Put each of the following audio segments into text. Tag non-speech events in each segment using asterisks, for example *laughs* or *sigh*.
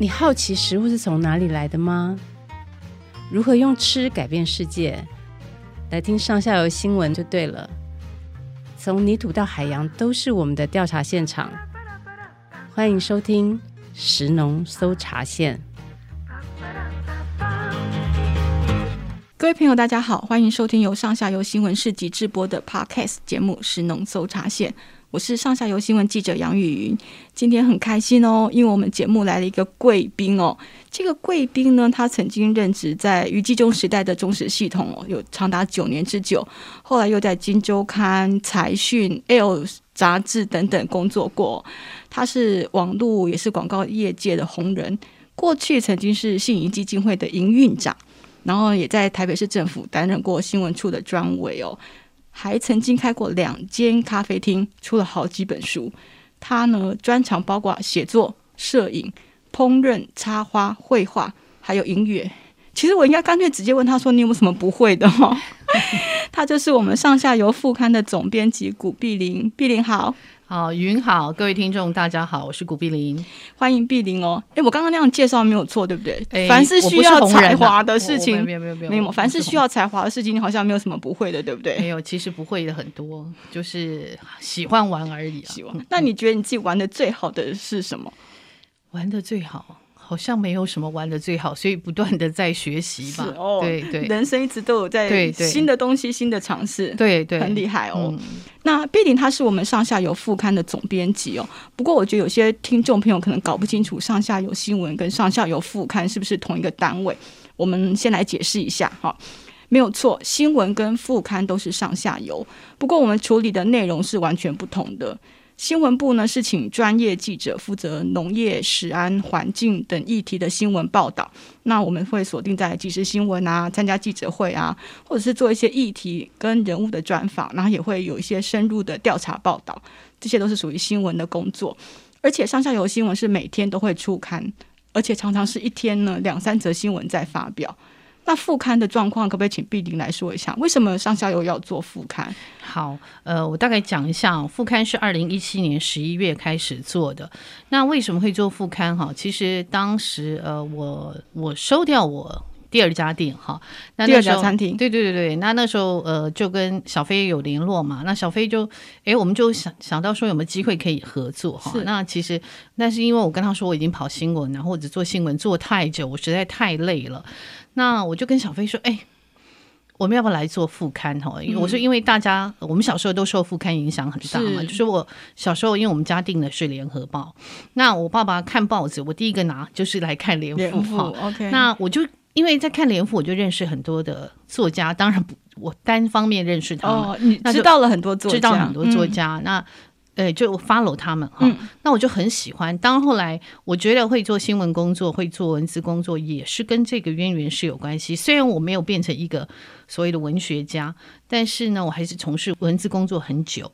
你好奇食物是从哪里来的吗？如何用吃改变世界？来听上下游新闻就对了。从泥土到海洋，都是我们的调查现场。欢迎收听食农搜查线。各位朋友，大家好，欢迎收听由上下游新闻市集制播的 Podcast 节目《食农搜查线》。我是上下游新闻记者杨雨云，今天很开心哦，因为我们节目来了一个贵宾哦。这个贵宾呢，他曾经任职在余纪忠时代的中时系统哦，有长达九年之久，后来又在《金周刊》、财讯、L 杂志等等工作过。他是网络也是广告业界的红人，过去曾经是信谊基金会的营运长，然后也在台北市政府担任过新闻处的专委哦。还曾经开过两间咖啡厅，出了好几本书。他呢，专长包括写作、摄影、烹饪、插花、绘画，还有音乐。其实我应该干脆直接问他说：“你有没有什么不会的？”哈，*laughs* 他就是我们上下游副刊的总编辑古碧玲。碧玲好。好，云好，各位听众大家好，我是古碧玲，欢迎碧玲哦。哎，我刚刚那样介绍没有错，对不对？诶凡是需要才华的事情，没有没有没有没有，凡是需要才华的事情，你好像没有什么不会的，对不对？没有，其实不会的很多，就是喜欢玩而已啊。喜欢。那你觉得你自己玩的最好的是什么？玩的最好。好像没有什么玩的最好，*laughs* 所以不断的在学习吧。哦，对对，人生一直都有在新的东西、新的尝试。对对，很厉害哦。嗯、那毕竟他是我们上下游副刊的总编辑哦。不过我觉得有些听众朋友可能搞不清楚上下游新闻跟上下游副刊是不是同一个单位。我们先来解释一下哈，没有错，新闻跟副刊都是上下游，不过我们处理的内容是完全不同的。新闻部呢，是请专业记者负责农业、食安、环境等议题的新闻报道。那我们会锁定在即时新闻啊，参加记者会啊，或者是做一些议题跟人物的专访，然后也会有一些深入的调查报道。这些都是属于新闻的工作。而且上下游新闻是每天都会出刊，而且常常是一天呢两三则新闻在发表。那副刊的状况，可不可以请碧玲来说一下？为什么上下游要做副刊？好，呃，我大概讲一下，副刊是二零一七年十一月开始做的。那为什么会做副刊？哈，其实当时，呃，我我收掉我第二家店，哈，那第二家餐厅，对对对对，那那时候，呃，就跟小飞有联络嘛。那小飞就，哎，我们就想想到说有没有机会可以合作，哈。是那其实，那是因为我跟他说我已经跑新闻，然后或者做新闻做太久，我实在太累了。那我就跟小飞说：“哎，我们要不要来做副刊？哈，因为我说，因为大家我们小时候都受副刊影响很大嘛。是就是我小时候，因为我们家订的是联合报，那我爸爸看报纸，我第一个拿就是来看联副哈。OK，那我就因为在看联府，我就认识很多的作家。当然不，我单方面认识他们，哦，你知道了很多作家，知道很多作家。嗯、那。”对，就 follow 他们哈，嗯、那我就很喜欢。当后来我觉得会做新闻工作，会做文字工作，也是跟这个渊源是有关系。虽然我没有变成一个所谓的文学家，但是呢，我还是从事文字工作很久。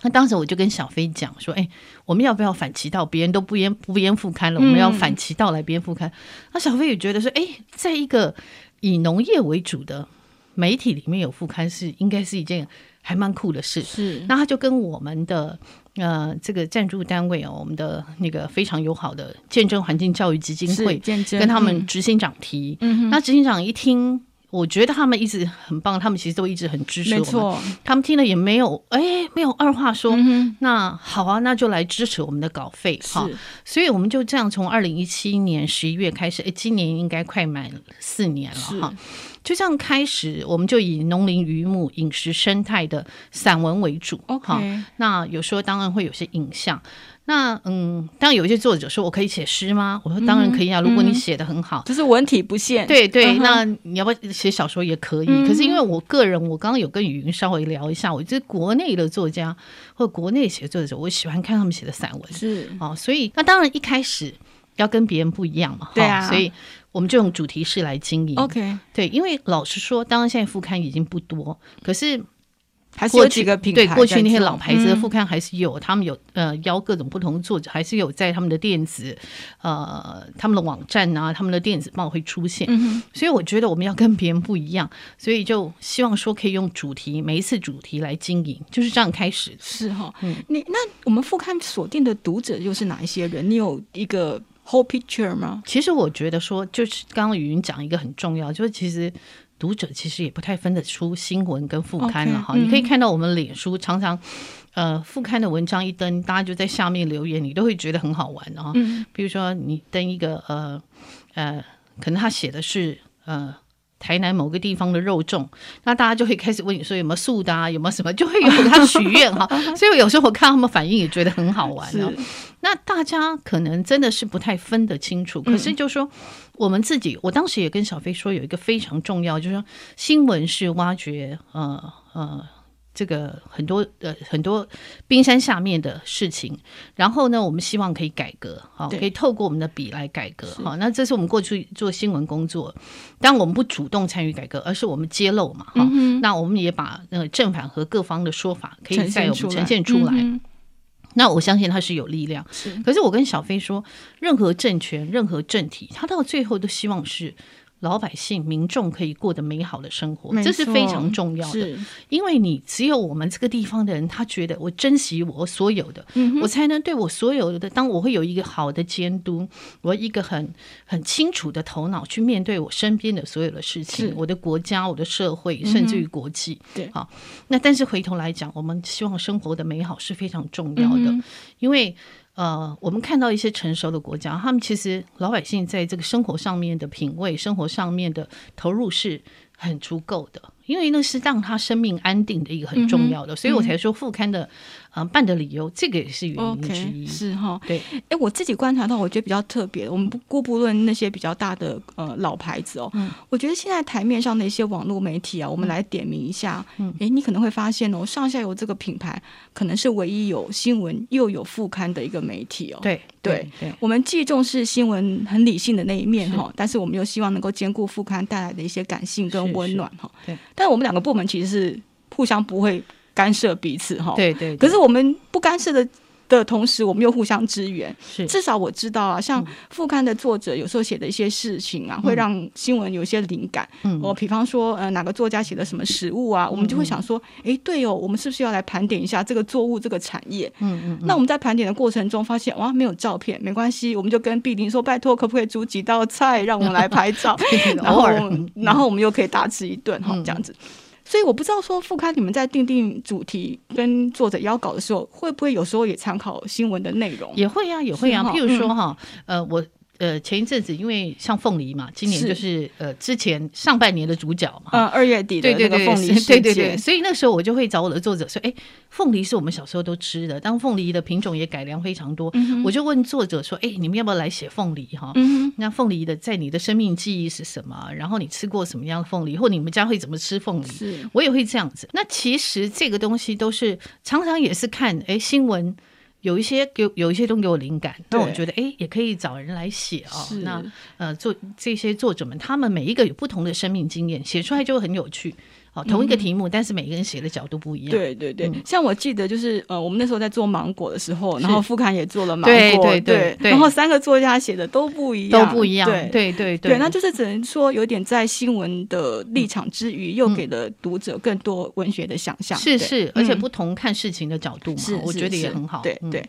那当时我就跟小飞讲说：“哎，我们要不要反其道？别人都不编不编副刊了，我们要反其道来编副刊。嗯”那小飞也觉得说：“哎，在一个以农业为主的媒体里面有副刊是应该是一件。”还蛮酷的事，是。那他就跟我们的呃这个赞助单位哦，我们的那个非常友好的见证环境教育基金会，跟他们执行长提。嗯。那执行长一听，我觉得他们一直很棒，他们其实都一直很支持我们。没错。他们听了也没有哎，没有二话说。嗯。那好啊，那就来支持我们的稿费。是。所以我们就这样从二零一七年十一月开始，哎，今年应该快满四年了哈。就这样开始，我们就以农林渔牧、饮食生态的散文为主。OK，那有时候当然会有些影像。那嗯，当然有一些作者说：“我可以写诗吗？”我说：“当然可以啊，嗯、如果你写的很好，就是文体不限。”对对，那你要不要写小说也可以？嗯、可是因为我个人，我刚刚有跟雨云稍微聊一下，我觉得国内的作家或国内写作者，我喜欢看他们写的散文。是哦，所以那当然一开始要跟别人不一样嘛。对啊，所以。我们就用主题式来经营，OK，对，因为老实说，当然现在副刊已经不多，可是还是有几个平台。对，过去那些老牌子的副刊还是有，嗯、他们有呃邀各种不同的作者，还是有在他们的电子呃他们的网站啊，他们的电子报会出现。嗯、所以我觉得我们要跟别人不一样，所以就希望说可以用主题，每一次主题来经营，就是这样开始。是哈、哦，嗯，你那我们副刊锁定的读者又是哪一些人？你有一个？whole picture 吗？其实我觉得说，就是刚刚语音讲一个很重要，就是其实读者其实也不太分得出新闻跟副刊了哈。Okay, 你可以看到我们脸书常常，呃，副刊的文章一登，大家就在下面留言，你都会觉得很好玩啊。嗯，比如说你登一个呃呃，可能他写的是呃。台南某个地方的肉粽，那大家就会开始问你说有没有素的啊，有没有什么，就会有他许愿哈。*laughs* 所以有时候我看他们反应也觉得很好玩哦。那大家可能真的是不太分得清楚，可是就说我们自己，我当时也跟小飞说有一个非常重要，就是说新闻是挖掘呃呃。这个很多呃很多冰山下面的事情，然后呢，我们希望可以改革，好，可以透过我们的笔来改革，好，那这是我们过去做新闻工作，当我们不主动参与改革，而是我们揭露嘛，哈、嗯，那我们也把呃正反和各方的说法可以在我们呈现出来，嗯、那我相信他是有力量，是。可是我跟小飞说，任何政权、任何政体，他到最后都希望是。老百姓、民众可以过得美好的生活，这是非常重要的。因为你只有我们这个地方的人，他觉得我珍惜我所有的，嗯、我才能对我所有的。当我会有一个好的监督，我一个很很清楚的头脑去面对我身边的所有的事情，我的国家、我的社会，甚至于国际。对、嗯，好。那但是回头来讲，我们希望生活的美好是非常重要的，嗯、因为。呃，我们看到一些成熟的国家，他们其实老百姓在这个生活上面的品味、生活上面的投入是很足够的，因为那是让他生命安定的一个很重要的，嗯、所以我才说副刊的。嗯，办的理由，这个也是原因之一，okay, 是哈。对，哎，我自己观察到，我觉得比较特别。我们不姑不论那些比较大的呃老牌子哦，嗯，我觉得现在台面上的一些网络媒体啊，我们来点名一下。嗯，哎，你可能会发现哦，上下游这个品牌可能是唯一有新闻又有副刊的一个媒体哦。对对对，我们既重视新闻很理性的那一面哈，但是我们又希望能够兼顾副刊带来的一些感性跟温暖哈。对，但是我们两个部门其实是互相不会。干涉彼此哈，对，对对。可是我们不干涉的的同时，我们又互相支援。是，至少我知道啊，像副刊的作者有时候写的一些事情啊，嗯、会让新闻有一些灵感。嗯，我比方说，呃，哪个作家写的什么食物啊，嗯、我们就会想说，哎，对哦，我们是不是要来盘点一下这个作物这个产业？嗯嗯。那我们在盘点的过程中发现，哇，没有照片，没关系，我们就跟碧玲说，拜托，可不可以煮几道菜，让我们来拍照？*laughs* 然后，然后我们又可以大吃一顿哈，这样子。所以我不知道说副刊你们在定定主题跟作者邀稿的时候，会不会有时候也参考新闻的内容？也会呀、啊，也会呀、啊。譬如说哈，嗯、呃，我。呃，前一阵子因为像凤梨嘛，今年就是呃之前上半年的主角嘛，嗯，二月底的那个凤梨事件，对对对，所以那时候我就会找我的作者说，哎，凤梨是我们小时候都吃的，当凤梨的品种也改良非常多，嗯、我就问作者说，哎，你们要不要来写凤梨哈？嗯，那凤梨的在你的生命记忆是什么？然后你吃过什么样的凤梨，或你们家会怎么吃凤梨？是，我也会这样子。那其实这个东西都是常常也是看哎新闻。有一些给有一些东西给我灵感，那我觉得哎，也可以找人来写哦。那呃，作这些作者们，他们每一个有不同的生命经验，写出来就很有趣。好，同一个题目，嗯、但是每个人写的角度不一样。对对对，嗯、像我记得就是呃，我们那时候在做芒果的时候，然后副刊也做了芒果，对对对，对，然后三个作家写的都不一样，都不一样。对。对对对，那就是只能说有点在新闻的立场之余，嗯、又给了读者更多文学的想象。是是，而且不同看事情的角度嘛，是我觉得也很好。对对。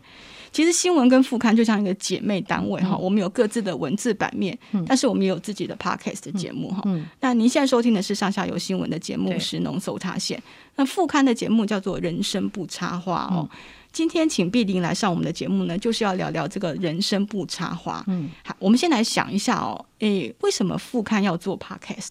其实新闻跟副刊就像一个姐妹单位哈，嗯、我们有各自的文字版面，嗯、但是我们也有自己的 podcast 的节目哈。那您现在收听的是上下游新闻的节目《食农搜查线》，那副刊的节目叫做《人生不插花》哦。嗯、今天请碧玲来上我们的节目呢，就是要聊聊这个人生不插花。嗯，好，我们先来想一下哦，诶，为什么副刊要做 podcast？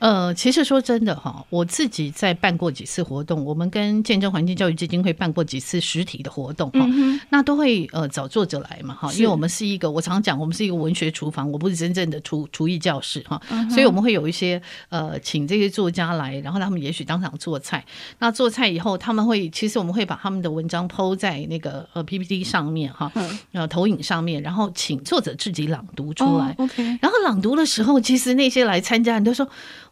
呃，其实说真的哈，我自己在办过几次活动，我们跟见证环境教育基金会办过几次实体的活动哈，嗯、那都会呃找作者来嘛哈，因为我们是一个，我常讲我们是一个文学厨房，我不是真正的厨厨艺教室哈，嗯、所以我们会有一些呃请这些作家来，然后他们也许当场做菜，那做菜以后他们会，其实我们会把他们的文章 PO 在那个呃 PPT 上面哈，呃、嗯、投影上面，然后请作者自己朗读出来、哦、，OK，然后朗读的时候，其实那些来参加人都说。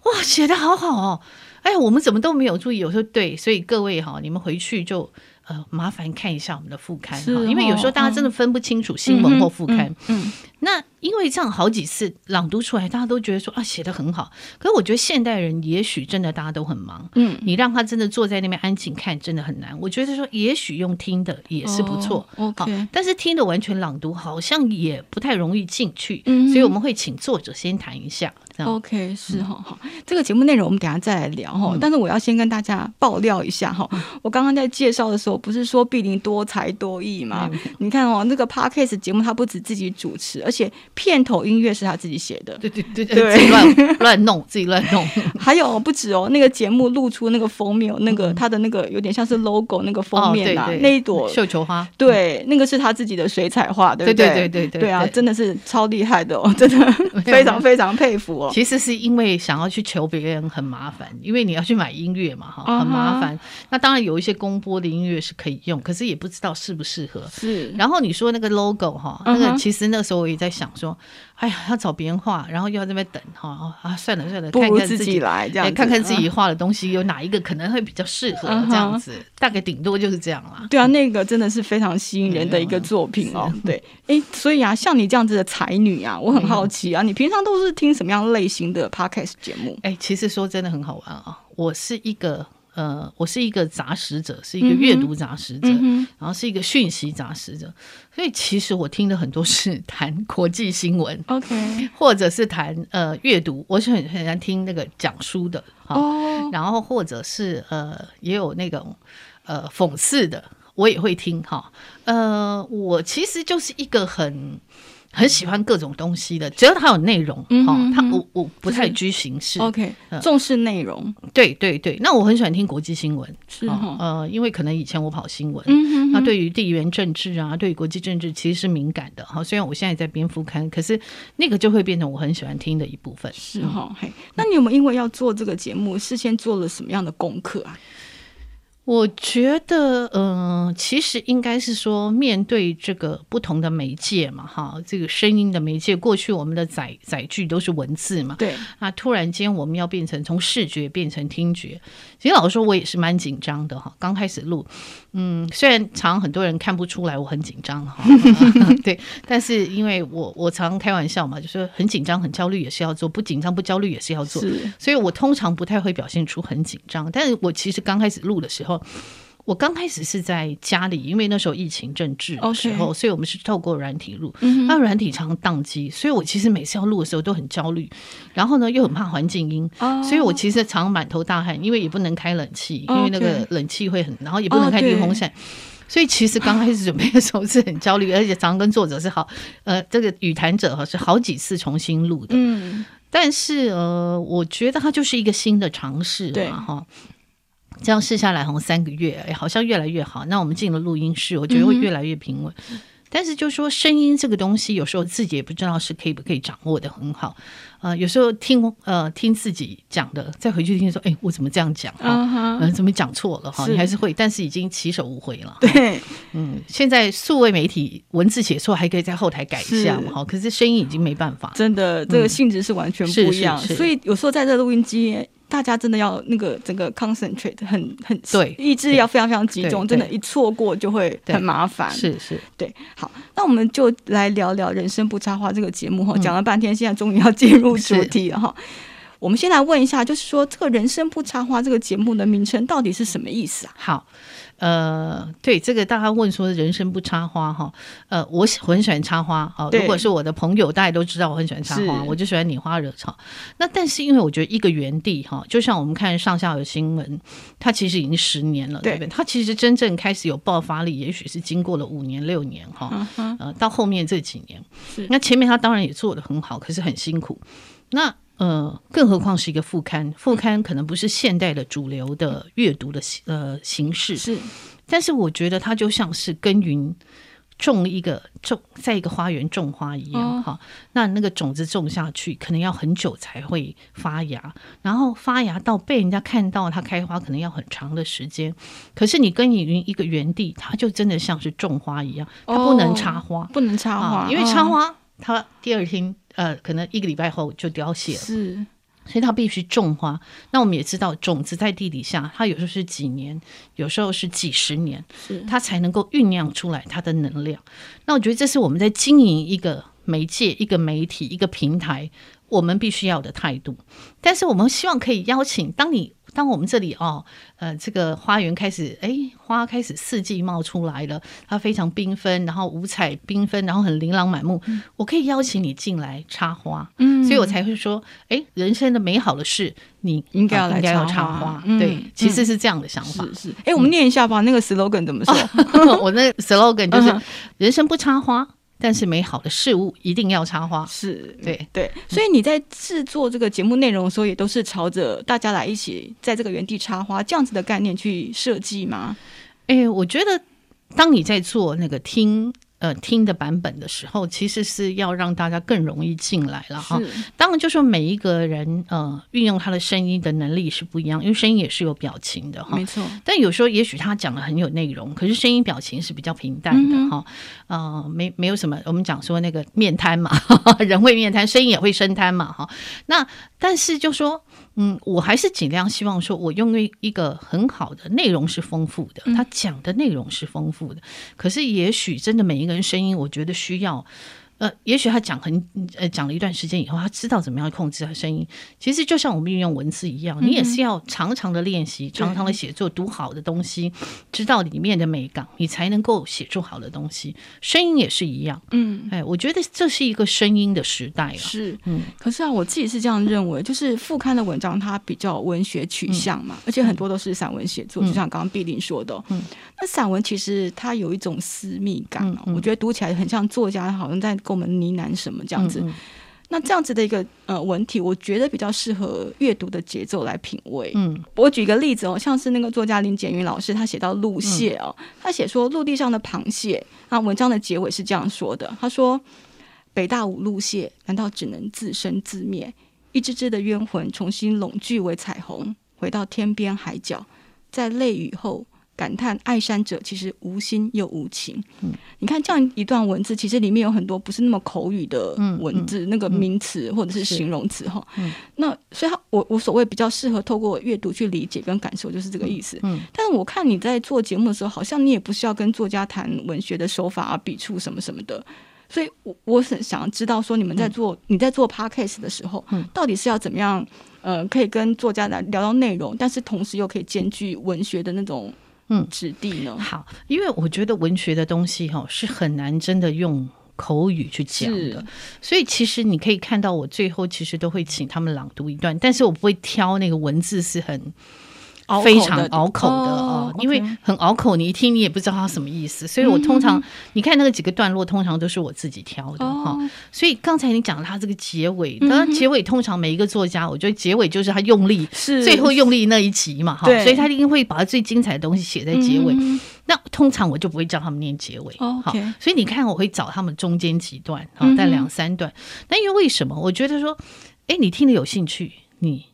哇，写的好好哦！哎，我们怎么都没有注意？有时候对，所以各位哈，你们回去就呃，麻烦看一下我们的副刊哈、哦，因为有时候大家真的分不清楚新闻或副刊。嗯，嗯嗯那因为这样好几次朗读出来，大家都觉得说啊，写的很好。可是我觉得现代人也许真的大家都很忙，嗯，你让他真的坐在那边安静看，真的很难。我觉得说，也许用听的也是不错。哦、OK，但是听的完全朗读好像也不太容易进去，嗯，所以我们会请作者先谈一下。OK，是哈好，这个节目内容我们等下再来聊哈。但是我要先跟大家爆料一下哈，我刚刚在介绍的时候不是说碧玲多才多艺吗？你看哦，那个 Podcast 节目他不止自己主持，而且片头音乐是他自己写的。对对对对，自己乱乱弄，自己乱弄。*laughs* 还有不止哦，那个节目露出那个封面，那个他的那个有点像是 logo 那个封面啊，那一朵绣球花，对，那个是他自己的水彩画，对不对？对对对对对啊，真的是超厉害的哦，真的 *laughs* 非常非常佩服哦。其实是因为想要去求别人很麻烦，因为你要去买音乐嘛，哈，很麻烦。Uh. 那当然有一些公播的音乐是可以用，可是也不知道适不适合。是。然后你说那个 logo 哈，那个其实那时候我也在想说，哎呀，要找别人画，然后又要在那边等哈啊，算了算了，不如自己来这样，看看自己画的东西有哪一个可能会比较适合这样子，大概顶多就是这样啦。对啊，那个真的是非常吸引人的一个作品哦。对，哎，所以啊，像你这样子的才女啊，我很好奇啊，你平常都是听什么样类型的 podcast 节目？哎，其实说真的很好玩啊！我是一个呃，我是一个杂食者，是一个阅读杂食者，嗯、然后是一个讯息杂食者，所以其实我听的很多是 *laughs* 谈国际新闻，OK，或者是谈呃阅读，我是很很喜欢听那个讲书的哦，然后或者是呃也有那种呃讽刺的，我也会听哈。呃，我其实就是一个很。很喜欢各种东西的，只要它有内容，哈，它我我不太拘形式，OK，重视内容，对对对。那我很喜欢听国际新闻，是呃，因为可能以前我跑新闻，嗯那对于地缘政治啊，对于国际政治其实是敏感的，哈。虽然我现在在编副刊，可是那个就会变成我很喜欢听的一部分，是哈。嘿，那你有没有因为要做这个节目，事先做了什么样的功课啊？我觉得，嗯、呃，其实应该是说，面对这个不同的媒介嘛，哈，这个声音的媒介，过去我们的载载具都是文字嘛，对，那突然间我们要变成从视觉变成听觉，其实老实说，我也是蛮紧张的哈。刚开始录，嗯，虽然常常很多人看不出来我很紧张哈，*laughs* 对，但是因为我我常常开玩笑嘛，就说很紧张、很焦虑也是要做，不紧张、不焦虑也是要做，所以我通常不太会表现出很紧张，但是我其实刚开始录的时候。我刚开始是在家里，因为那时候疫情正治的时候.所以我们是透过软体录，那软、体常宕机，所以我其实每次要录的时候都很焦虑，然后呢又很怕环境音，oh. 所以我其实常满头大汗，因为也不能开冷气.因为那个冷气会很，然后也不能开电风扇，oh, 所以其实刚开始准备的时候是很焦虑，而且常跟作者是好，呃，这个语谈者哈是好几次重新录的，嗯，但是呃，我觉得它就是一个新的尝试嘛，哈。这样试下来，好三个月，哎，好像越来越好。那我们进了录音室，我觉得会越来越平稳。嗯、但是就说声音这个东西，有时候自己也不知道是可以不可以掌握的很好。呃，有时候听呃听自己讲的，再回去听说，哎，我怎么这样讲？嗯哼、呃，怎么讲错了？哈，你还是会，但是已经起手无回了。对，嗯，现在数位媒体文字写错还可以在后台改一下嘛？哈，可是声音已经没办法。真的，这个性质是完全不一样。嗯、所以有时候在这录音机。大家真的要那个整个 concentrate 很很对，意志力要非常非常集中，真的，一错过就会很麻烦。是是，对。好，那我们就来聊聊《人生不插花》这个节目哈，讲了半天，现在终于要进入主题了哈。我们先来问一下，就是说这个《人生不插花》这个节目的名称到底是什么意思啊？好。呃，对这个大家问说人生不插花哈，呃，我我很喜欢插花啊。对如果是我的朋友，大家都知道我很喜欢插花，我就喜欢拈花惹草。那但是因为我觉得一个园地哈，就像我们看上下游新闻，它其实已经十年了，对不对？它其实真正开始有爆发力，也许是经过了五年六年哈，嗯、呃，到后面这几年，那前面它当然也做得很好，可是很辛苦。那呃，更何况是一个副刊，副刊可能不是现代的主流的阅读的呃形式，是，但是我觉得它就像是耕耘种一个种在一个花园种花一样哈、哦，那那个种子种下去，可能要很久才会发芽，然后发芽到被人家看到它开花，可能要很长的时间。可是你耕耘一个园地，它就真的像是种花一样，它不能插花，不能插花，因为插花它第二天。呃，可能一个礼拜后就凋谢了。是，所以它必须种花。那我们也知道，种子在地底下，它有时候是几年，有时候是几十年，是它才能够酝酿出来它的能量。那我觉得这是我们在经营一个媒介、一个媒体、一个平台，我们必须要的态度。但是我们希望可以邀请，当你。当我们这里哦，呃，这个花园开始，哎，花开始四季冒出来了，它非常缤纷，然后五彩缤纷，然后很琳琅满目。嗯、我可以邀请你进来插花，嗯，所以我才会说，哎，人生的美好的事，你应该要来插花，插花嗯、对，其实是这样的想法。是是，哎，我们念一下吧，嗯、那个 slogan 怎么说？哦、*laughs* 我那 slogan 就是人生不插花。但是美好的事物一定要插花，是对对，所以你在制作这个节目内容的时候，也都是朝着大家来一起在这个原地插花这样子的概念去设计吗？哎、欸，我觉得当你在做那个听。呃，听的版本的时候，其实是要让大家更容易进来了哈。当然，就说每一个人呃，运用他的声音的能力是不一样，因为声音也是有表情的哈。没错。但有时候，也许他讲的很有内容，可是声音表情是比较平淡的哈。呃，没没有什么，我们讲说那个面瘫嘛，*laughs* 人会面瘫，声音也会生瘫嘛哈。那但是就说。嗯，我还是尽量希望说，我用一个很好的内容是丰富的，他讲的内容是丰富的。可是，也许真的每一个人声音，我觉得需要。呃，也许他讲很呃讲了一段时间以后，他知道怎么样控制他声音。其实就像我们运用文字一样，你也是要常常的练习，常常的写作，读好的东西，知道里面的美感，你才能够写出好的东西。声音也是一样，嗯，哎，我觉得这是一个声音的时代了。是，嗯，可是啊，我自己是这样认为，就是副刊的文章它比较文学取向嘛，嗯、而且很多都是散文写作，嗯、就像刚刚碧玲说的，嗯，那散文其实它有一种私密感，我觉得读起来很像作家好像在。跟我们呢喃什么这样子，嗯嗯，那这样子的一个呃文体，我觉得比较适合阅读的节奏来品味。嗯，我举个例子哦，像是那个作家林简云老师，他写到陆蟹哦，嗯、他写说陆地上的螃蟹，那文章的结尾是这样说的，他说：“北大五陆蟹难道只能自生自灭？一只只的冤魂重新拢聚为彩虹，回到天边海角，在泪雨后。”感叹爱山者其实无心又无情。嗯，你看这样一段文字，其实里面有很多不是那么口语的文字，那个名词或者是形容词哈。嗯，那所以他我我所谓比较适合透过阅读去理解跟感受，就是这个意思。嗯，嗯但是我看你在做节目的时候，好像你也不是要跟作家谈文学的手法啊、笔触什么什么的。所以，我我很想知道说，你们在做、嗯、你在做 podcast 的时候，嗯、到底是要怎么样？呃，可以跟作家来聊到内容，但是同时又可以兼具文学的那种。嗯，质地呢？好，因为我觉得文学的东西哈是很难真的用口语去讲的，所以其实你可以看到我最后其实都会请他们朗读一段，但是我不会挑那个文字是很。非常拗口的哦，因为很拗口，你一听你也不知道它什么意思，所以我通常你看那个几个段落，通常都是我自己挑的哈。所以刚才你讲他这个结尾，当然结尾通常每一个作家，我觉得结尾就是他用力，是。最后用力那一集嘛哈，所以他一定会把他最精彩的东西写在结尾。那通常我就不会叫他们念结尾，好，所以你看我会找他们中间几段哈，但两三段。那因为为什么？我觉得说，哎，你听得有兴趣，你。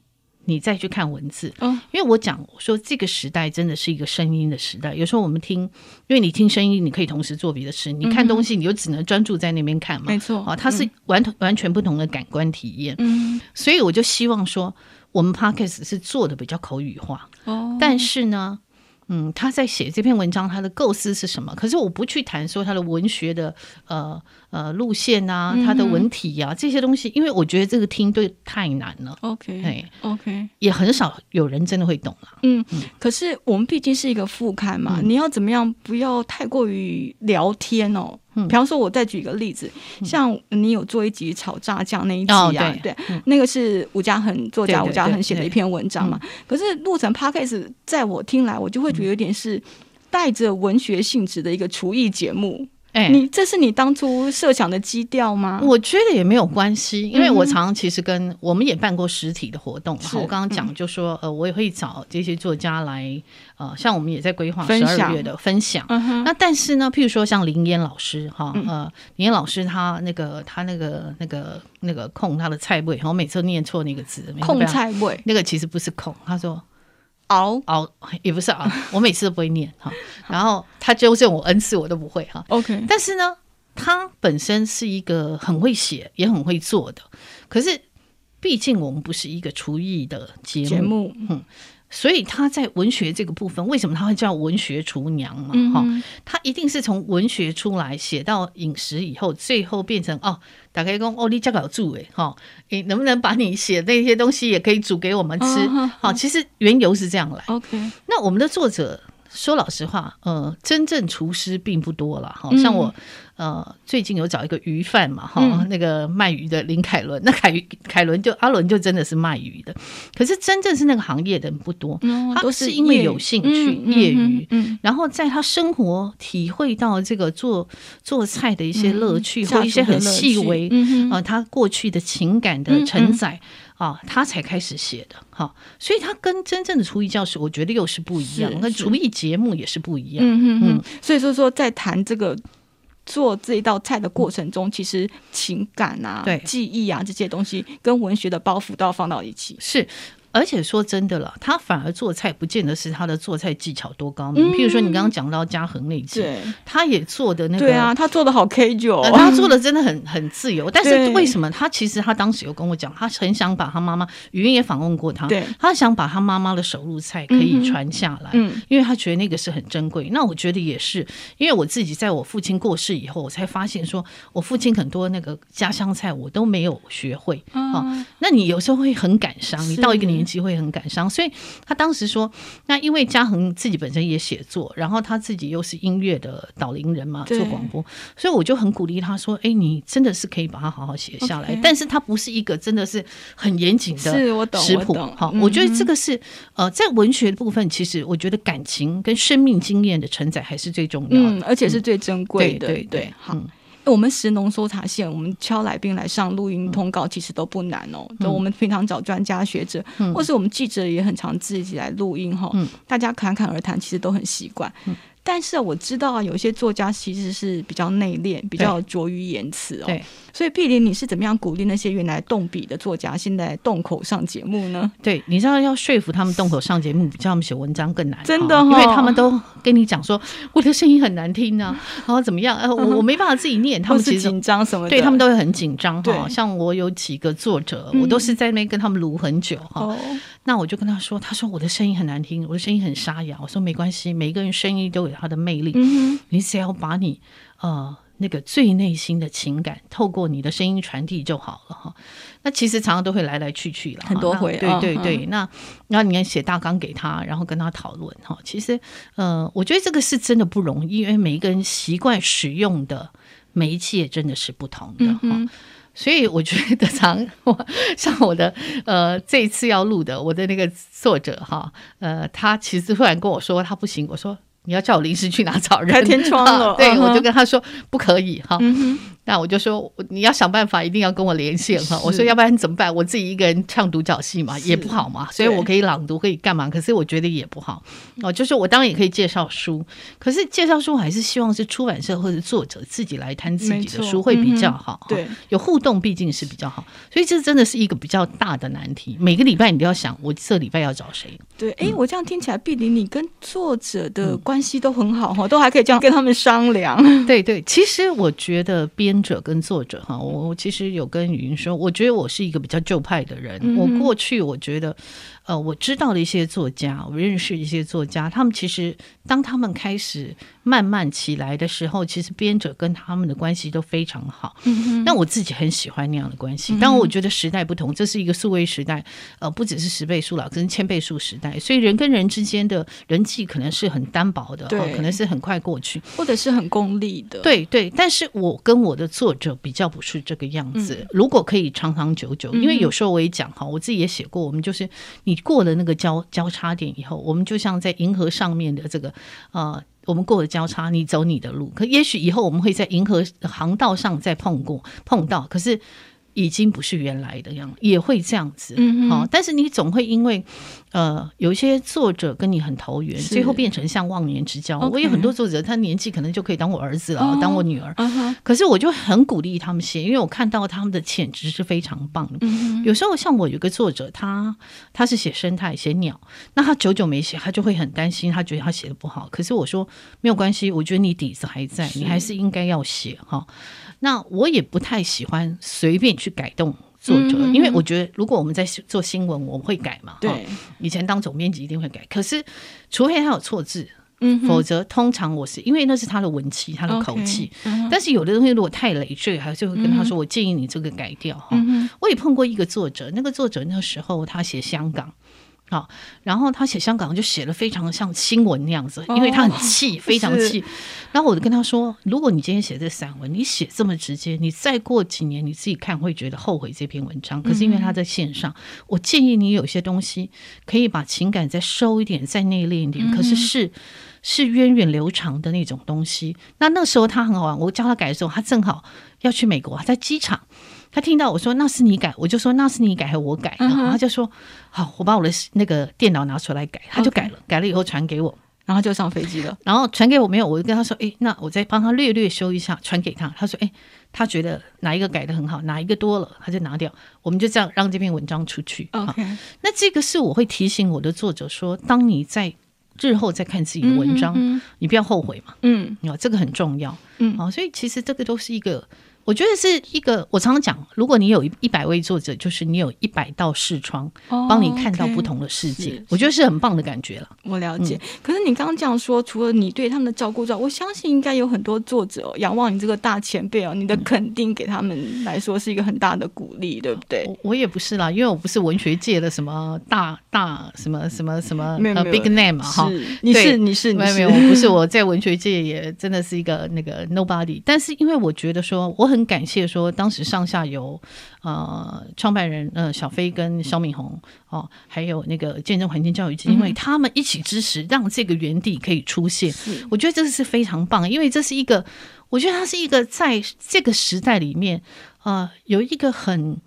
你再去看文字，嗯，因为我讲我说这个时代真的是一个声音的时代。有时候我们听，因为你听声音，你可以同时做别的事；你看东西，你就只能专注在那边看嘛。没错，啊，它是完完全不同的感官体验。嗯，所以我就希望说，我们 Podcast 是做的比较口语化。哦，但是呢。嗯，他在写这篇文章，他的构思是什么？可是我不去谈说他的文学的呃呃路线啊，它的文体啊、嗯、这些东西，因为我觉得这个听对太难了。OK，对，OK，也很少有人真的会懂了。嗯，嗯可是我们毕竟是一个副刊嘛，嗯、你要怎么样不要太过于聊天哦？比方说，我再举一个例子，像你有做一集炒炸酱那一集啊，对，那个是吴家恒作家吴家恒写的一篇文章嘛。可是录成 podcast，在我听来，我就会觉得有点是带着文学性质的一个厨艺节目。哎，你这是你当初设想的基调吗？我觉得也没有关系，因为我常常其实跟我们也办过实体的活动嘛。我刚刚讲就说，呃，我也会找这些作家来。呃，像我们也在规划十二月的分享，分享嗯、那但是呢，譬如说像林烟老师哈，呃，林烟老师他那个他那个那个那个控他的菜味，我每次都念错那个字，控菜味，那个其实不是控，他说熬熬也不是熬，我每次都不会念哈，然后他纠正我 n 次我都不会哈，OK，但是呢，他本身是一个很会写也很会做的，可是。毕竟我们不是一个厨艺的节目，节目嗯。所以他在文学这个部分，为什么他会叫文学厨娘嘛？哈、嗯，他一定是从文学出来写到饮食以后，最后变成哦，打开工哦，你家搞住诶，哈，你能不能把你写的那些东西也可以煮给我们吃？好、哦，其实缘由是这样来。OK，那我们的作者。说老实话，呃，真正厨师并不多了。好像我，呃，最近有找一个鱼贩嘛，哈、嗯，那个卖鱼的林凯伦，*laughs* 那凯凯伦就阿伦就真的是卖鱼的。可是真正是那个行业的人不多，嗯、他都是因为有兴趣业余、然后在他生活体会到这个做做菜的一些乐趣、嗯、或一些很细微，啊、他过去的情感的承载。啊，他才开始写的哈，所以他跟真正的厨艺教室，我觉得又是不一样。那厨艺节目也是不一样。嗯嗯，所以说说在谈这个做这一道菜的过程中，其实情感啊、对记忆啊这些东西，跟文学的包袱都要放到一起。是。而且说真的了，他反而做菜不见得是他的做菜技巧多高明。嗯、譬如说，你刚刚讲到嘉恒那集，他也做的那个，对啊，他做的好 K 九、呃，他做的真的很很自由。但是为什么他其实他当时有跟我讲，他很想把他妈妈，语音也访问过他，对，他想把他妈妈的手入菜可以传下来，嗯，因为他觉得那个是很珍贵。那我觉得也是，因为我自己在我父亲过世以后，我才发现说我父亲很多那个家乡菜我都没有学会啊、哦。那你有时候会很感伤，你到一个年。机会很感伤，所以他当时说，那因为嘉恒自己本身也写作，然后他自己又是音乐的导聆人嘛，做广播，所以我就很鼓励他说：“哎，你真的是可以把它好好写下来。Okay. ”但是他不是一个真的是很严谨的食谱。好，我觉得这个是呃，在文学的部分，其实我觉得感情跟生命经验的承载还是最重要的，嗯，而且是最珍贵的。对对，对，好。嗯我们食农搜查线，我们敲来宾来上录音通告，其实都不难哦。我们平常找专家学者、嗯，或是我们记者也很常自己来录音哈、嗯。大家侃侃而谈，其实都很习惯。嗯但是我知道啊，有一些作家其实是比较内敛，比较拙于言辞哦。对，所以碧玲，你是怎么样鼓励那些原来动笔的作家，现在动口上节目呢？对，你知道要说服他们动口上节目，比叫他们写文章更难，真的、哦，因为他们都跟你讲说我的声音很难听啊，*laughs* 然后怎么样？呃，我我没办法自己念，他们其实紧张什么的，对他们都会很紧张哈。像我有几个作者，我都是在那边跟他们撸很久哈。嗯那我就跟他说，他说我的声音很难听，我的声音很沙哑。我说没关系，每一个人声音都有他的魅力。嗯、你只要把你呃那个最内心的情感透过你的声音传递就好了哈。那其实常常都会来来去去了很多回，对对对。嗯、那那你要写大纲给他，然后跟他讨论哈。其实呃，我觉得这个是真的不容易，因为每一个人习惯使用的媒介真的是不同的哈。嗯所以我觉得常 *laughs* 我像我的呃这一次要录的我的那个作者哈呃他其实突然跟我说他不行，我说你要叫我临时去哪找人？开天窗了，对、uh. 我就跟他说不可以哈。Uh. 那我就说，你要想办法，一定要跟我连线哈。我说，要不然怎么办？我自己一个人唱独角戏嘛，也不好嘛。所以我可以朗读，可以干嘛？可是我觉得也不好哦。就是我当然也可以介绍书，可是介绍书我还是希望是出版社或者作者自己来谈自己的书会比较好。嗯、对，有互动毕竟是比较好。所以这真的是一个比较大的难题。每个礼拜你都要想，我这礼拜要找谁？对，哎、欸，我这样听起来，碧玲你跟作者的关系都很好哈，都还可以这样跟他们商量。对对，其实我觉得编。编者跟作者哈，我其实有跟语音说，我觉得我是一个比较旧派的人。我过去我觉得。呃，我知道的一些作家，我认识一些作家，他们其实当他们开始慢慢起来的时候，其实编者跟他们的关系都非常好。嗯，那我自己很喜欢那样的关系。但我觉得时代不同，这是一个数位时代，呃，不只是十倍数了，可能千倍数时代，所以人跟人之间的人际可能是很单薄的，对，可能是很快过去，或者是很功利的。对对，但是我跟我的作者比较不是这个样子。嗯，如果可以长长久久，因为有时候我也讲哈，我自己也写过，我们就是你。过了那个交交叉点以后，我们就像在银河上面的这个呃，我们过了交叉，你走你的路。可也许以后我们会在银河航道上再碰过碰到，可是已经不是原来的样子，也会这样子。嗯，好，但是你总会因为。呃，有一些作者跟你很投缘，最后变成像忘年之交。我有很多作者，他年纪可能就可以当我儿子了，oh, 当我女儿。Uh. 可是我就很鼓励他们写，因为我看到他们的潜质是非常棒的。Mm -hmm. 有时候像我有个作者，他他是写生态、写鸟，那他久久没写，他就会很担心，他觉得他写的不好。可是我说没有关系，我觉得你底子还在，你还是应该要写哈。那我也不太喜欢随便去改动。作者，嗯、因为我觉得如果我们在做新闻，我会改嘛。对，以前当总编辑一定会改，可是除非他有错字。嗯，否则通常我是因为那是他的文气，他的口气。Okay, uh huh. 但是有的东西如果太累赘，还是会跟他说：“我建议你这个改掉。”哈，我也碰过一个作者，那个作者那时候他写香港，好，然后他写香港就写的非常像新闻那样子，因为他很气，*laughs* 非常气。然后我就跟他说：“如果你今天写这散文，你写这么直接，你再过几年你自己看会觉得后悔这篇文章。可是因为他在线上，我建议你有些东西可以把情感再收一点，再内敛一点。可是是。”是源远流长的那种东西。那那时候他很好玩，我教他改的时候，他正好要去美国，在机场，他听到我说那是你改，我就说那是你改还是我改？然后他就说好，我把我的那个电脑拿出来改，他就改了，改了以后传给我，然后就上飞机了。然后传给我没有，我就跟他说，哎，那我再帮他略略修一下，传给他。他说，哎，他觉得哪一个改的很好，哪一个多了，他就拿掉。我们就这样让这篇文章出去。OK，那这个是我会提醒我的作者说，当你在。日后再看自己的文章，嗯嗯嗯、你不要后悔嘛。嗯，啊，这个很重要。嗯，好，所以其实这个都是一个。我觉得是一个，我常常讲，如果你有一百位作者，就是你有一百道视窗，帮你看到不同的世界，我觉得是很棒的感觉了。我了解。可是你刚刚这样说，除了你对他们的照顾之外，我相信应该有很多作者仰望你这个大前辈哦，你的肯定给他们来说是一个很大的鼓励，对不对？我也不是啦，因为我不是文学界的什么大大什么什么什么 *laughs* 呃 big name 嘛哈。你是你是没有没有，我不是我在文学界也真的是一个那个 nobody，但是因为我觉得说我很。很感谢说，当时上下游呃创办人呃小飞跟肖敏红哦，还有那个见证环境教育基金会，嗯、他们一起支持，让这个园地可以出现。是我觉得这是非常棒，因为这是一个，我觉得它是一个在这个时代里面呃有一个很。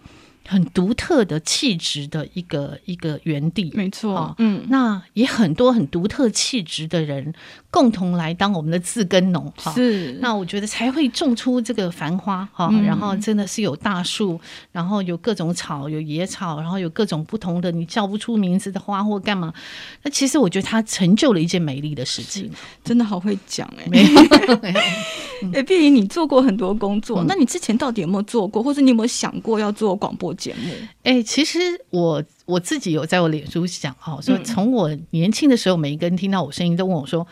很独特的气质的一个一个园地，没错，嗯，那也很多很独特气质的人共同来当我们的自耕农，哈，是，那我觉得才会种出这个繁花，哈，然后真的是有大树，然后有各种草，有野草，然后有各种不同的你叫不出名字的花或干嘛，那其实我觉得它成就了一件美丽的事情，真的好会讲哎，没有，哎，*laughs* 碧莹，你做过很多工作，那你之前到底有没有做过，或者你有没有想过要做广播节目？哎、欸，其实我我自己有在我脸书讲哈，说从我年轻的时候，每一个人听到我声音都问我说：“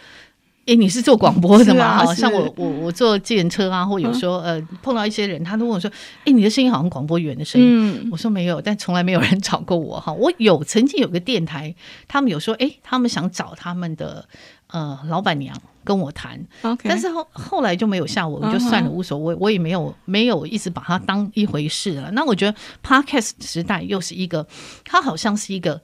哎、欸，你是做广播的吗？”啊、像我我我坐计程车啊，或有时候呃碰到一些人，他都问我说：“哎、欸，你的声音好像广播员的声音。嗯”我说没有，但从来没有人找过我哈。我有曾经有个电台，他们有说：“哎、欸，他们想找他们的呃老板娘。”跟我谈，Okay. 但是后后来就没有下文，我就算了，无所谓，我也没有没有一直把它当一回事了。那我觉得 Podcast 时代又是一个，它好像是一个。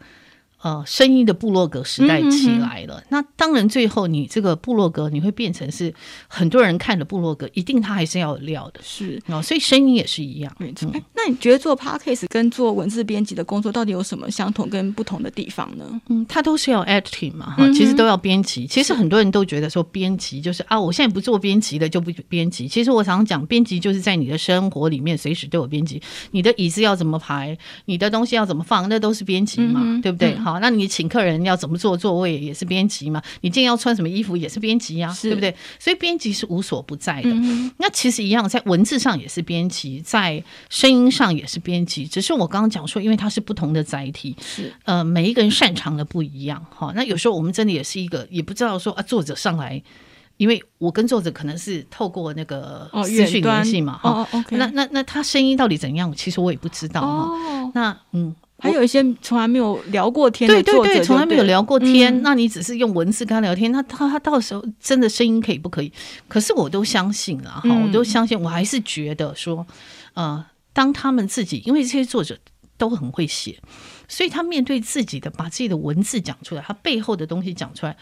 呃，声音的部落格时代起来了。嗯、哼哼那当然，最后你这个部落格，你会变成是很多人看的部落格，一定它还是要有料的。是哦，所以声音也是一样。没错。嗯、那你觉得做 Podcast 跟做文字编辑的工作到底有什么相同跟不同的地方呢？嗯，它都是要 editing 嘛，哈，其实都要编辑。其实很多人都觉得说编辑就是啊，我现在不做编辑的就不编辑。其实我常常讲，编辑就是在你的生活里面随时都有编辑。你的椅子要怎么排，你的东西要怎么放，那都是编辑嘛，嗯、对不对？哈、嗯。好，那你请客人要怎么坐座位也是编辑嘛？你今天要穿什么衣服也是编辑呀，是对不对？所以编辑是无所不在的。嗯、那其实一样，在文字上也是编辑，在声音上也是编辑。只是我刚刚讲说，因为它是不同的载体，是呃，每一个人擅长的不一样。哈，那有时候我们真的也是一个，也不知道说啊，作者上来，因为我跟作者可能是透过那个视讯联系嘛，哈、哦。哦 okay、那那那他声音到底怎样？其实我也不知道哈。哦、那嗯。还有一些从来没有聊过天的作者，对对对，从来没有聊过天。嗯、那你只是用文字跟他聊天，那他他到时候真的声音可以不可以？可是我都相信了哈，嗯、我都相信，我还是觉得说，呃，当他们自己，因为这些作者都很会写，所以他面对自己的，把自己的文字讲出来，他背后的东西讲出来。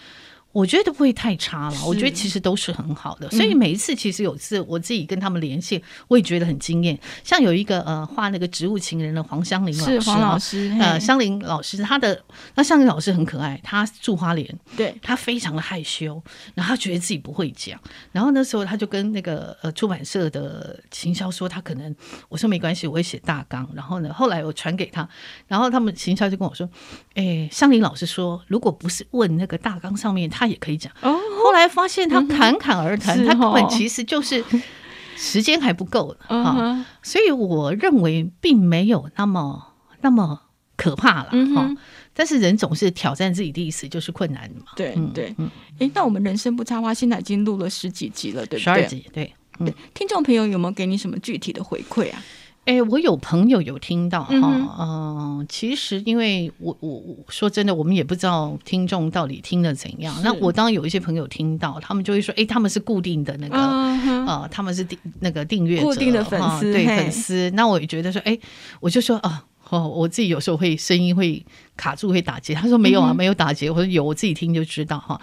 我觉得不会太差了，我觉得其实都是很好的，所以每一次其实有次我自己跟他们连线，我也觉得很惊艳。像有一个呃画那个植物情人的黄香林老师，黄老师，呃香林老师，他的那香林老师很可爱，他住花莲，对，他非常的害羞，然后他觉得自己不会讲，然后那时候他就跟那个呃出版社的行销说他可能，我说没关系，我会写大纲，然后呢后来我传给他，然后他们行销就跟我说，哎，香林老师说，如果不是问那个大纲上面他。他也可以讲，后来发现他侃侃而谈，他根本其实就是 *laughs* 时间还不够哈、uh huh. 哦，所以我认为并没有那么那么可怕了哈。Uh. 但是人总是挑战自己的意思，就是困难的嘛。对对，嗯，哎、嗯，那我们人生不插花现在已经录了十几集了，对不对？十二集，对。嗯、对，听众朋友有没有给你什么具体的回馈啊？哎，我有朋友有听到哈，嗯，呃，其实因为我我我说真的，我们也不知道听众到底听的怎样。那我当然有一些朋友听到，他们就会说，哎，他们是固定的那个，嗯、呃，他们是订那个订阅者，固定的粉丝，呃、对粉丝。那我也觉得说，哎，我就说啊。哦，我自己有时候会声音会卡住，会打结。他说没有啊，没有打结。我说有，我自己听就知道哈。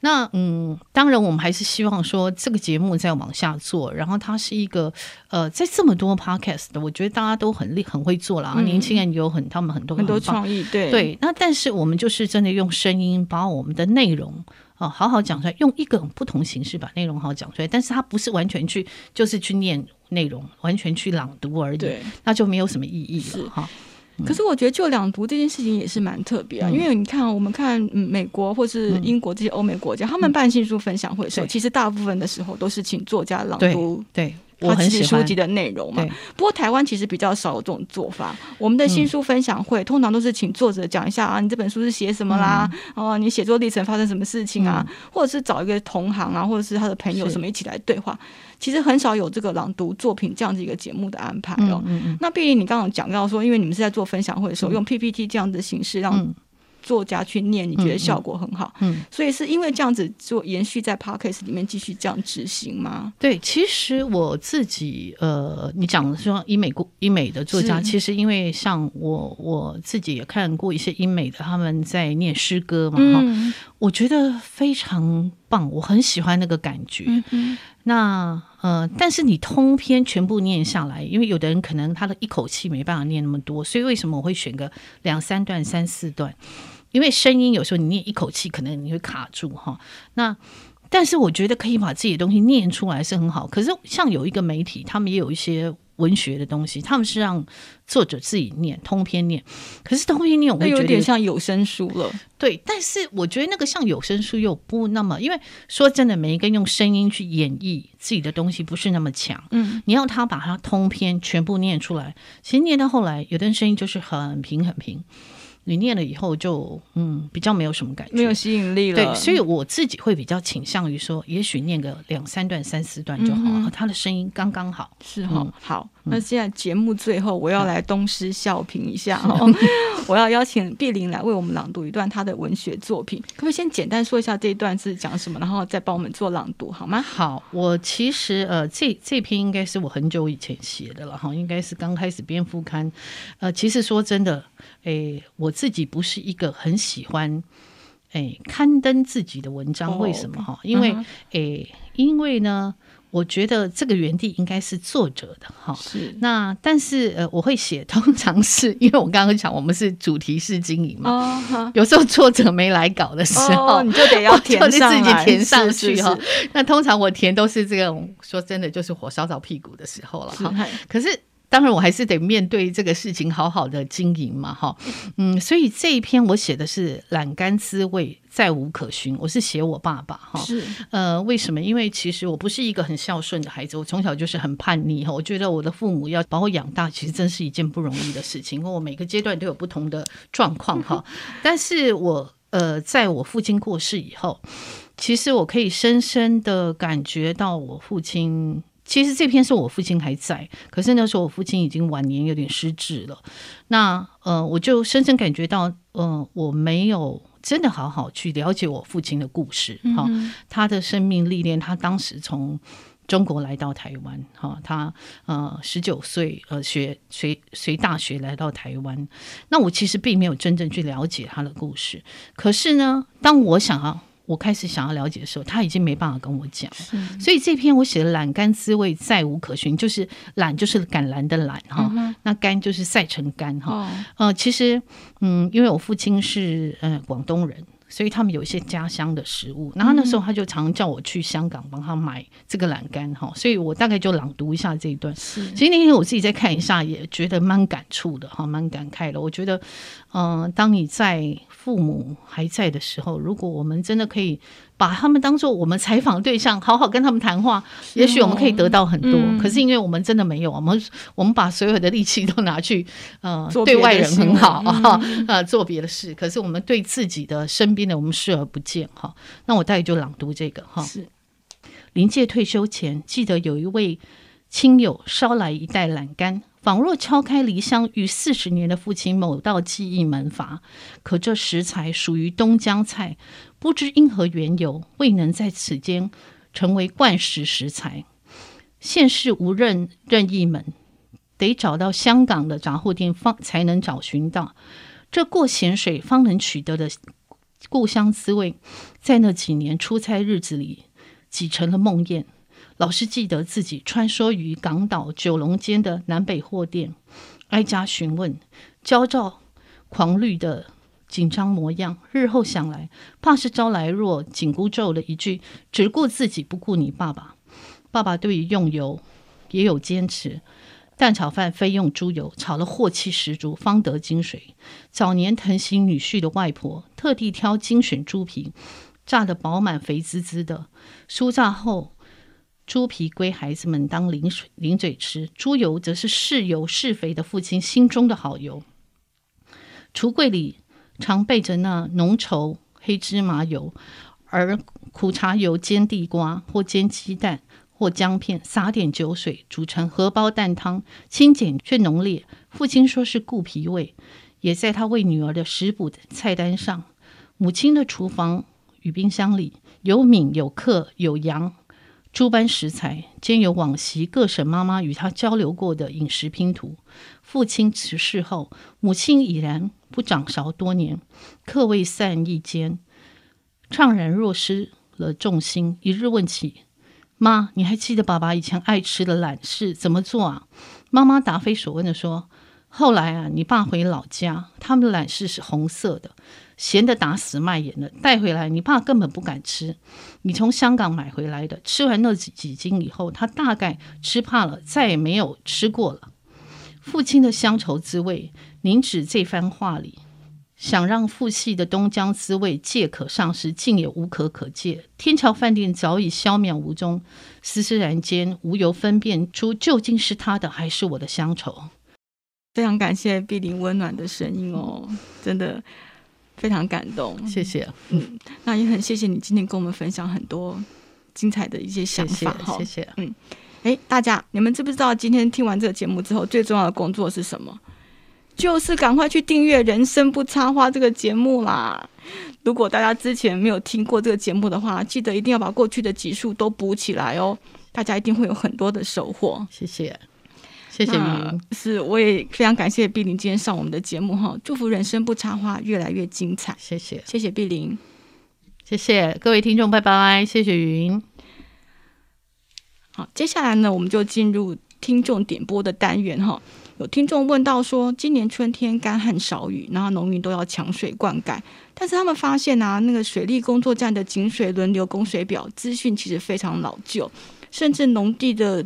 那嗯，当然我们还是希望说这个节目再往下做。然后它是一个呃，在这么多 podcast 的，我觉得大家都很厉很会做了。嗯、年轻人有很他们很多很，很多创意，对对。那但是我们就是真的用声音把我们的内容啊好好讲出来，用一个不同形式把内容好好讲出来。但是它不是完全去就是去念内容，完全去朗读而已，那就没有什么意义了哈。可是我觉得就朗读这件事情也是蛮特别啊，嗯、因为你看，我们看美国或是英国这些欧美国家，嗯、他们办新书分享会的时候，对其实大部分的时候都是请作家朗读。对。对他其实书籍的内容嘛，不过台湾其实比较少有这种做法。我们的新书分享会、嗯、通常都是请作者讲一下啊，你这本书是写什么啦？嗯、哦，你写作历程发生什么事情啊？嗯、或者是找一个同行啊，或者是他的朋友什么一起来对话。是其实很少有这个朗读作品这样子一个节目的安排哦。嗯嗯嗯，那毕竟你刚刚讲到说，因为你们是在做分享会的时候，嗯、用 PPT 这样的形式让。嗯作家去念，你觉得效果很好，嗯，嗯，所以是因为这样子做延续在 Podcast 里面继续这样执行吗？对，其实我自己，呃，你讲的说英美国英美的作家，其实因为像我我自己也看过一些英美的，他们在念诗歌嘛，哈、嗯，我觉得非常棒，我很喜欢那个感觉。嗯哼那呃，但是你通篇全部念下来，因为有的人可能他的一口气没办法念那么多，所以为什么我会选个两三段、三四段？因为声音有时候你念一口气，可能你会卡住哈。那但是我觉得可以把自己的东西念出来是很好。可是像有一个媒体，他们也有一些文学的东西，他们是让作者自己念通篇念。可是通篇念我会觉得有点像有声书了。对，但是我觉得那个像有声书又不那么，因为说真的，每一个用声音去演绎自己的东西不是那么强。嗯，你要他把它通篇全部念出来，其实念到后来，有的人声音就是很平很平。你念了以后就嗯比较没有什么感觉，没有吸引力了。对，所以我自己会比较倾向于说，也许念个两三段、三四段就好，嗯、他的声音刚刚好。是哈、哦，嗯、好。那现在节目最后，我要来东施效颦一下哈，*laughs* 我要邀请碧玲来为我们朗读一段她的文学作品。可不可以先简单说一下这一段是讲什么，然后再帮我们做朗读好吗？好，我其实呃这这篇应该是我很久以前写的了哈，应该是刚开始编副刊。呃，其实说真的，诶，我自己不是一个很喜欢诶刊登自己的文章，为什么哈？因为诶，因为呢。我觉得这个原地应该是作者的哈，是那但是呃，我会写，通常是因为我刚刚讲我们是主题式经营嘛，哦、有时候作者没来稿的时候，哦、你就得要填上自己填上去哈。那通常我填都是这种，说真的就是火烧着屁股的时候了哈。可是。当然，我还是得面对这个事情，好好的经营嘛，哈，嗯，所以这一篇我写的是榄甘滋味，再无可寻。我是写我爸爸，哈，是，呃，为什么？因为其实我不是一个很孝顺的孩子，我从小就是很叛逆，哈，我觉得我的父母要把我养大，其实真是一件不容易的事情，因为我每个阶段都有不同的状况，哈。*laughs* 但是我，呃，在我父亲过世以后，其实我可以深深的感觉到我父亲。其实这篇是我父亲还在，可是那时候我父亲已经晚年有点失智了。那呃，我就深深感觉到，呃，我没有真的好好去了解我父亲的故事，哈、嗯哼哦，他的生命历练，他当时从中国来到台湾，哈、哦，他呃十九岁呃学随随大学来到台湾，那我其实并没有真正去了解他的故事。可是呢，当我想要。我开始想要了解的时候，他已经没办法跟我讲，所以这篇我写的懒干滋味再无可寻，就是懒就是橄榄的懒哈，嗯、那干就是晒成干哈，哦、呃，其实嗯，因为我父亲是呃广东人。所以他们有一些家乡的食物，然后那时候他就常叫我去香港帮他买这个栏杆哈，所以我大概就朗读一下这一段。其实那天我自己再看一下，也觉得蛮感触的哈，蛮感慨的。我觉得，嗯、呃，当你在父母还在的时候，如果我们真的可以把他们当做我们采访对象，好好跟他们谈话，也许我们可以得到很多。嗯、可是因为我们真的没有，我们我们把所有的力气都拿去呃对外人很好啊，*laughs* 呃做别的事。可是我们对自己的身边的我们视而不见哈。那我待会就朗读这个哈。是临界退休前，记得有一位亲友捎来一袋榄柑。仿若敲开离乡逾四十年的父亲某道记忆门阀，可这食材属于东江菜，不知因何缘由，未能在此间成为惯食食材。现世无任任意门，得找到香港的杂货店方才能找寻到。这过咸水方能取得的故乡滋味，在那几年出差日子里，挤成了梦魇。老是记得自己穿梭于港岛九龙间的南北货店，挨家询问，焦躁狂虑的紧张模样。日后想来，怕是招来若紧箍咒了一句：“只顾自己，不顾你爸爸。”爸爸对于用油也有坚持，蛋炒饭非用猪油，炒了镬气十足，方得精髓。早年疼惜女婿的外婆，特地挑精选猪皮，炸得饱满肥滋滋的，酥炸后。猪皮归孩子们当零水零嘴吃，猪油则是是油是肥的父亲心中的好油。橱柜里常备着那浓稠黑芝麻油，而苦茶油煎地瓜或煎鸡蛋或姜片，撒点酒水煮成荷包蛋汤，清简却浓烈。父亲说是固脾胃，也在他为女儿的食补菜单上。母亲的厨房与冰箱里有闽有客有洋。诸般食材，兼有往昔各省妈妈与他交流过的饮食拼图。父亲辞世后，母亲已然不掌勺多年，客未散一间，怅然若失了重心。一日问起妈：“你还记得爸爸以前爱吃的懒事怎么做啊？”妈妈答非所问地说：“后来啊，你爸回老家，他们的榄是是红色的。”咸的打死卖盐的，带回来你爸根本不敢吃。你从香港买回来的，吃完那几几斤以后，他大概吃怕了，再也没有吃过了。父亲的乡愁滋味，您指这番话里，想让父系的东江滋味借可上市，竟也无可可借。天桥饭店早已消灭无踪，斯斯然间，无由分辨出究竟是他的还是我的乡愁。非常感谢碧玲温暖的声音哦，*laughs* 真的。非常感动，谢谢。嗯，那也很谢谢你今天跟我们分享很多精彩的一些想法哈。谢谢。嗯，哎，大家，你们知不知道今天听完这个节目之后，最重要的工作是什么？就是赶快去订阅《人生不插花》这个节目啦！如果大家之前没有听过这个节目的话，记得一定要把过去的集数都补起来哦，大家一定会有很多的收获。谢谢。谢谢你，是我也非常感谢碧玲今天上我们的节目哈，祝福人生不插花越来越精彩。谢谢，谢谢碧玲，谢谢各位听众，拜拜，谢谢云。好，接下来呢，我们就进入听众点播的单元哈。有听众问到说，今年春天干旱少雨，然后农民都要抢水灌溉，但是他们发现啊，那个水利工作站的井水轮流供水表资讯其实非常老旧，甚至农地的。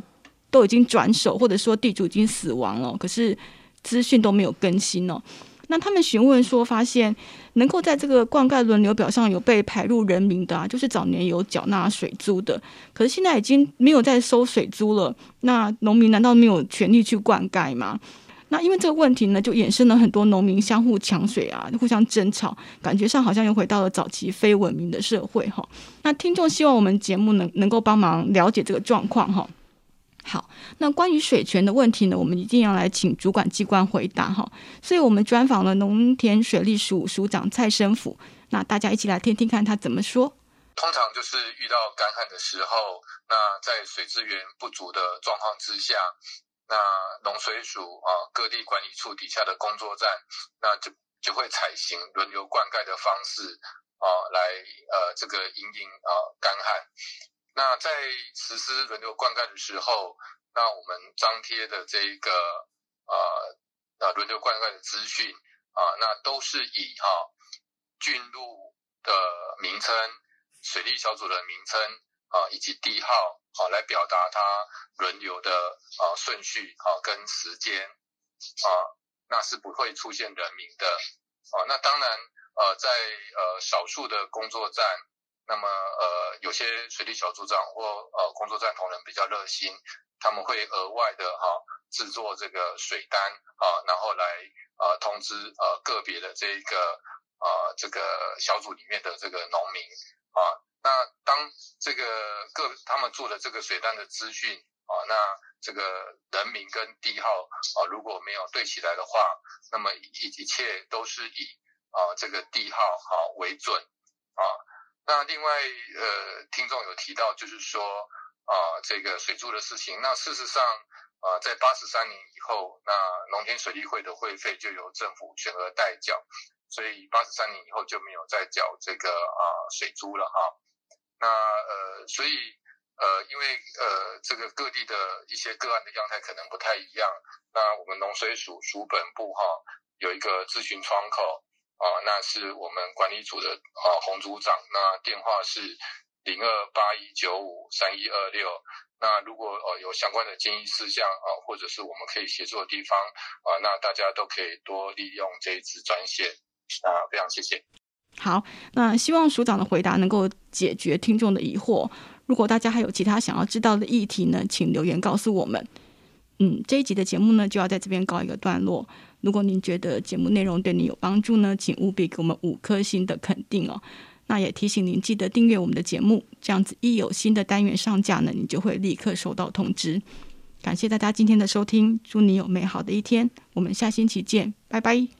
都已经转手，或者说地主已经死亡了，可是资讯都没有更新哦。那他们询问说，发现能够在这个灌溉轮流表上有被排入人名的啊，就是早年有缴纳水租的，可是现在已经没有在收水租了。那农民难道没有权利去灌溉吗？那因为这个问题呢，就衍生了很多农民相互抢水啊，互相争吵，感觉上好像又回到了早期非文明的社会哈。那听众希望我们节目能能够帮忙了解这个状况哈。好，那关于水权的问题呢，我们一定要来请主管机关回答哈。所以我们专访了农田水利署署长蔡生辅，那大家一起来听听看他怎么说。通常就是遇到干旱的时候，那在水资源不足的状况之下，那农水署啊各地管理处底下的工作站，那就就会采行轮流灌溉的方式啊，来呃这个因应啊干旱。那在实施轮流灌溉的时候，那我们张贴的这一个呃呃轮流灌溉的资讯啊，那都是以哈、啊、圳路的名称、水利小组的名称啊以及地号啊来表达它轮流的啊顺序啊跟时间啊，那是不会出现人名的啊。那当然呃在呃少数的工作站。那么呃，有些水利小组长或呃工作站同仁比较热心，他们会额外的哈、制作这个水单啊，然后来呃通知呃个别的这一个呃这个小组里面的这个农民啊。那当这个各他们做的这个水单的资讯啊，那这个人名跟地号啊如果没有对起来的话，那么一一切都是以啊这个地号啊为准啊。那另外，呃，听众有提到，就是说，啊、这个水租的事情。那事实上，啊、在八十三年以后，那农田水利会的会费就由政府全额代缴，所以八十三年以后就没有再缴这个啊、水租了哈。那呃，所以呃，因为呃，这个各地的一些个案的样态可能不太一样，那我们农水署署本部哈有一个咨询窗口。啊，那是我们管理组的啊洪组长，那电话是零二八一九五三一二六。那如果呃有相关的建议事项啊，或者是我们可以协助的地方啊，那大家都可以多利用这一支专线啊，非常谢谢。好，那希望署长的回答能够解决听众的疑惑。如果大家还有其他想要知道的议题呢，请留言告诉我们。嗯，这一集的节目呢，就要在这边告一个段落。如果您觉得节目内容对你有帮助呢，请务必给我们五颗星的肯定哦。那也提醒您记得订阅我们的节目，这样子一有新的单元上架呢，你就会立刻收到通知。感谢大家今天的收听，祝你有美好的一天，我们下星期见，拜拜。